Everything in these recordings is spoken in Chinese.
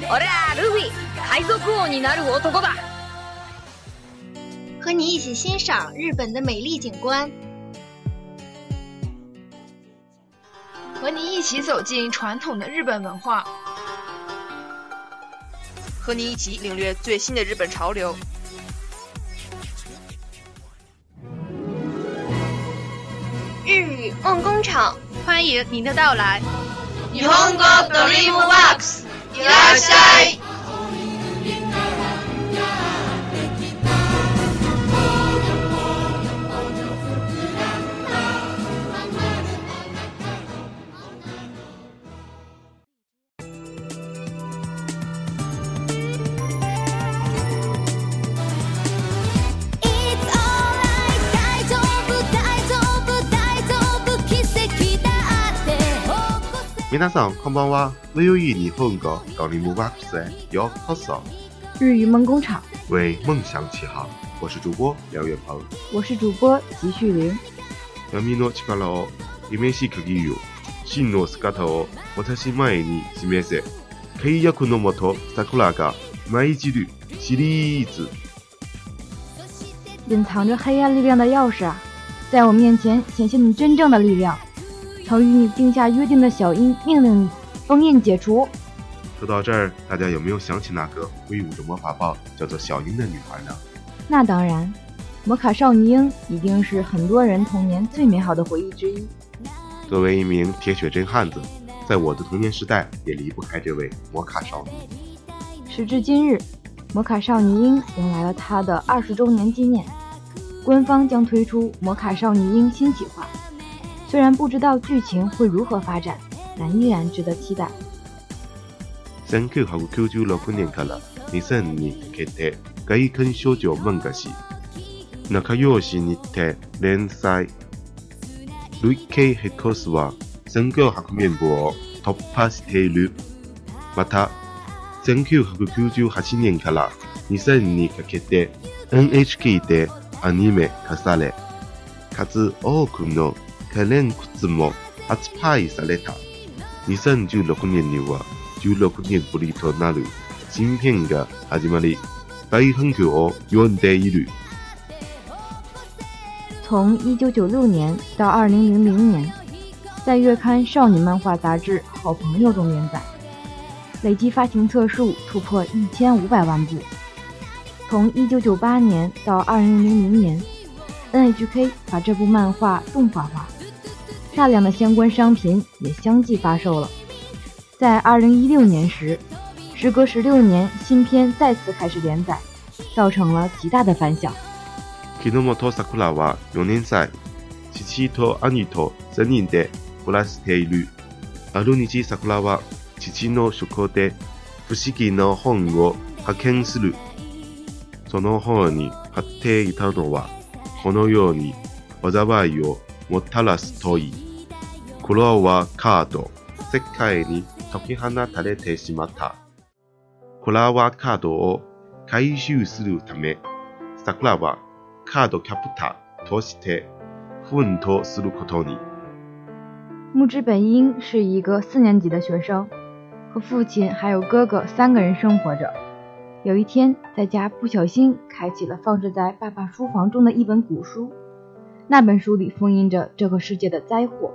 我ルフィ海賊王になる男だ。和你一起欣赏日本的美丽景观，和你一起走进传统的日本文化，和你一起领略最新的日本潮流。日语梦工厂，欢迎您的到来。日本語ドリ e ムワ w クス。k s いらっしゃい名大嗓康邦娃，VU 你风格高林木瓦克斯，York Castle。日语梦工厂。为梦想起航，我是主播梁元鹏。我是主播吉旭林。闇の力をイメージ出来る。真の姿を私前に示せ。開いた口の向こうさくらがマイ記録シリーズ。隐藏着黑暗力量的钥匙啊，在我面前显现你真正的力量。曾与你定下约定的小樱命令封印解除。说到这儿，大家有没有想起那个挥舞着魔法棒、叫做小樱的女孩呢？那当然，魔卡少女樱一定是很多人童年最美好的回忆之一。作为一名铁血真汉子，在我的童年时代也离不开这位魔卡少。女。时至今日，魔卡少女樱迎来了她的二十周年纪念，官方将推出魔卡少女樱新计划。虽然不知道剧情会如何发展，但依然值得期待。1990年から2002決定、外見症状もんがし、中幼児にて連載。ルイケイヘコスは1990年を突破している。また1998年から2002決定 NHK でアニメ化され、かつ多くの。开冷裤子么？还是怕伊杀来打？你说你就六年年哇，就六年不里头哪路？新片个还是么哩？白很久哦，要你带一路。从一九九六年到二零零零年，在月刊《少女漫画杂志》《好朋友》中连载，累计发行册数突破一千五百万部。从一九九八年到二零零零年，NHK 把这部漫画动画化。大量的相关商品也相继发售了。在二零一六年时，时隔十六年，新片再次开始连载，造成了极大的反响。トサクラは四年父とで暮らしている。ある日、サクラは父ので不思議本を発見する。その本に貼っていたのは、このようにいをたすといい。クラワカード世界に溶け放たれてしまった。コラはカードを回収するため、サクラはカードキャプターとして奮闘することに。木之本因是一个四年级的学生，和父亲还有哥哥三个人生活着。有一天，在家不小心开启了放置在爸爸书房中的一本古书，那本书里封印着这个世界的灾祸。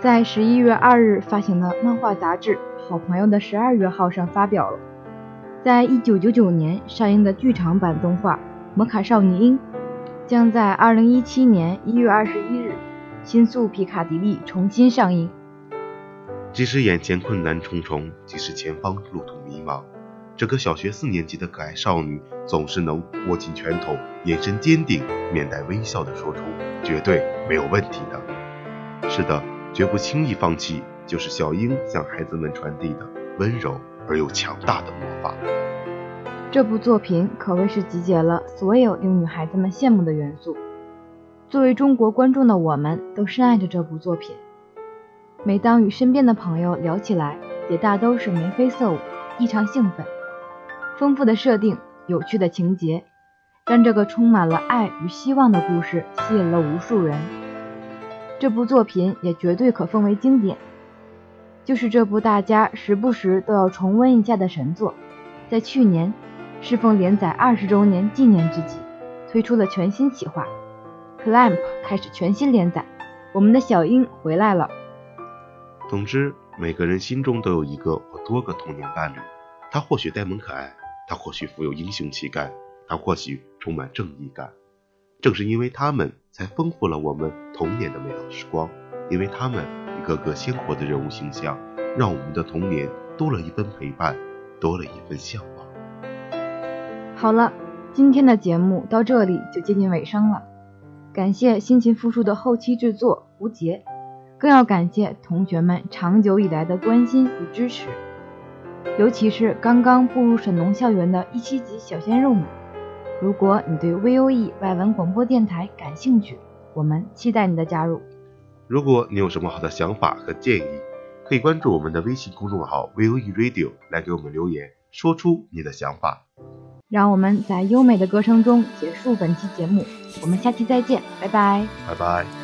在十一月二日发行的漫画杂志《好朋友》的十二月号上发表了，在一九九九年上映的剧场版动画《摩卡少女樱》，将在二零一七年一月二十一日新宿皮卡迪利重新上映。即使眼前困难重重，即使前方路途迷茫。这个小学四年级的可爱少女总是能握紧拳头，眼神坚定，面带微笑地说出“绝对没有问题的”。是的，绝不轻易放弃，就是小英向孩子们传递的温柔而又强大的魔法。这部作品可谓是集结了所有令女孩子们羡慕的元素。作为中国观众的我们，都深爱着这部作品。每当与身边的朋友聊起来，也大都是眉飞色舞，异常兴奋。丰富的设定、有趣的情节，让这个充满了爱与希望的故事吸引了无数人。这部作品也绝对可奉为经典，就是这部大家时不时都要重温一下的神作。在去年，适逢连载二十周年纪念之际，推出了全新企划，clamp 开始全新连载，我们的小樱回来了。总之，每个人心中都有一个或多个童年伴侣，他或许呆萌可爱。他或许富有英雄气概，他或许充满正义感，正是因为他们才丰富了我们童年的美好时光。因为他们一个个鲜活的人物形象，让我们的童年多了一份陪伴，多了一份向往。好了，今天的节目到这里就接近尾声了。感谢辛勤付出的后期制作吴杰，更要感谢同学们长久以来的关心与支持。尤其是刚刚步入沈农校园的一七级小鲜肉们，如果你对 VOE 外文广播电台感兴趣，我们期待你的加入。如果你有什么好的想法和建议，可以关注我们的微信公众号 VOERadio 来给我们留言，说出你的想法。让我们在优美的歌声中结束本期节目，我们下期再见，拜拜，拜拜。